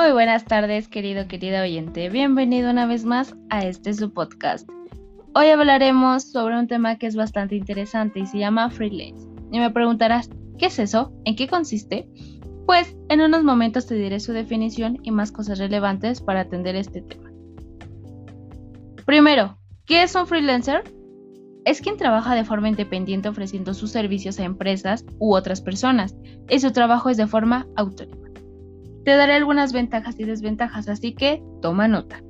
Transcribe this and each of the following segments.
Muy buenas tardes, querido, querida oyente. Bienvenido una vez más a este su podcast. Hoy hablaremos sobre un tema que es bastante interesante y se llama freelance. Y me preguntarás, ¿qué es eso? ¿En qué consiste? Pues en unos momentos te diré su definición y más cosas relevantes para atender este tema. Primero, ¿qué es un freelancer? Es quien trabaja de forma independiente ofreciendo sus servicios a empresas u otras personas y su trabajo es de forma autónoma. Te daré algunas ventajas y desventajas, así que toma nota.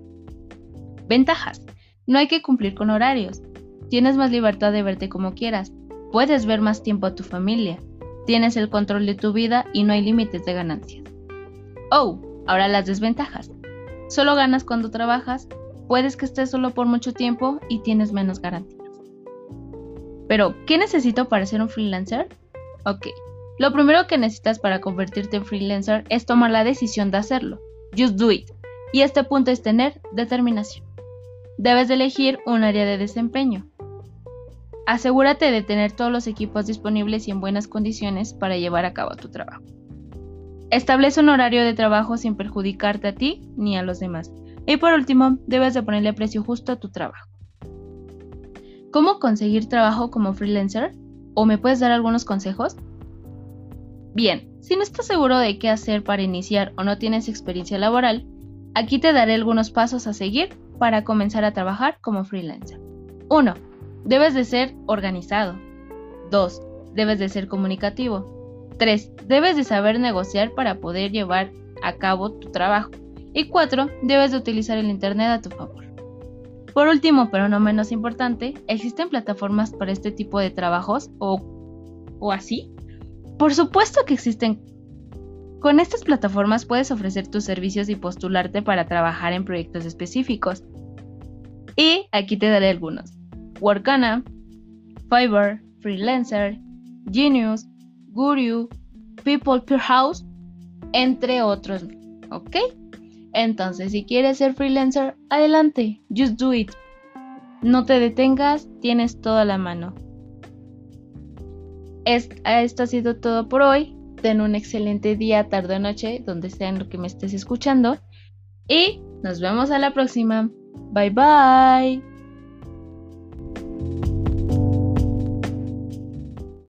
Ventajas. No hay que cumplir con horarios. Tienes más libertad de verte como quieras. Puedes ver más tiempo a tu familia. Tienes el control de tu vida y no hay límites de ganancias. Oh, ahora las desventajas. Solo ganas cuando trabajas, puedes que estés solo por mucho tiempo y tienes menos garantías. Pero, ¿qué necesito para ser un freelancer? Ok, lo primero que necesitas para convertirte en freelancer es tomar la decisión de hacerlo. Just do it. Y este punto es tener determinación. Debes de elegir un área de desempeño. Asegúrate de tener todos los equipos disponibles y en buenas condiciones para llevar a cabo tu trabajo. Establece un horario de trabajo sin perjudicarte a ti ni a los demás. Y por último, debes de ponerle precio justo a tu trabajo. ¿Cómo conseguir trabajo como freelancer? ¿O me puedes dar algunos consejos? Bien, si no estás seguro de qué hacer para iniciar o no tienes experiencia laboral, aquí te daré algunos pasos a seguir para comenzar a trabajar como freelancer. 1. Debes de ser organizado. 2. Debes de ser comunicativo. 3. Debes de saber negociar para poder llevar a cabo tu trabajo. Y 4. Debes de utilizar el Internet a tu favor. Por último, pero no menos importante, ¿existen plataformas para este tipo de trabajos o, o así? Por supuesto que existen. Con estas plataformas puedes ofrecer tus servicios y postularte para trabajar en proyectos específicos. Y aquí te daré algunos. Workana, Fiverr, Freelancer, Genius, Guru, People Per House, entre otros. ¿Ok? Entonces, si quieres ser freelancer, adelante, just do it. No te detengas, tienes toda la mano esto ha sido todo por hoy. Ten un excelente día, tarde o noche, donde sea en lo que me estés escuchando. Y nos vemos a la próxima. Bye bye.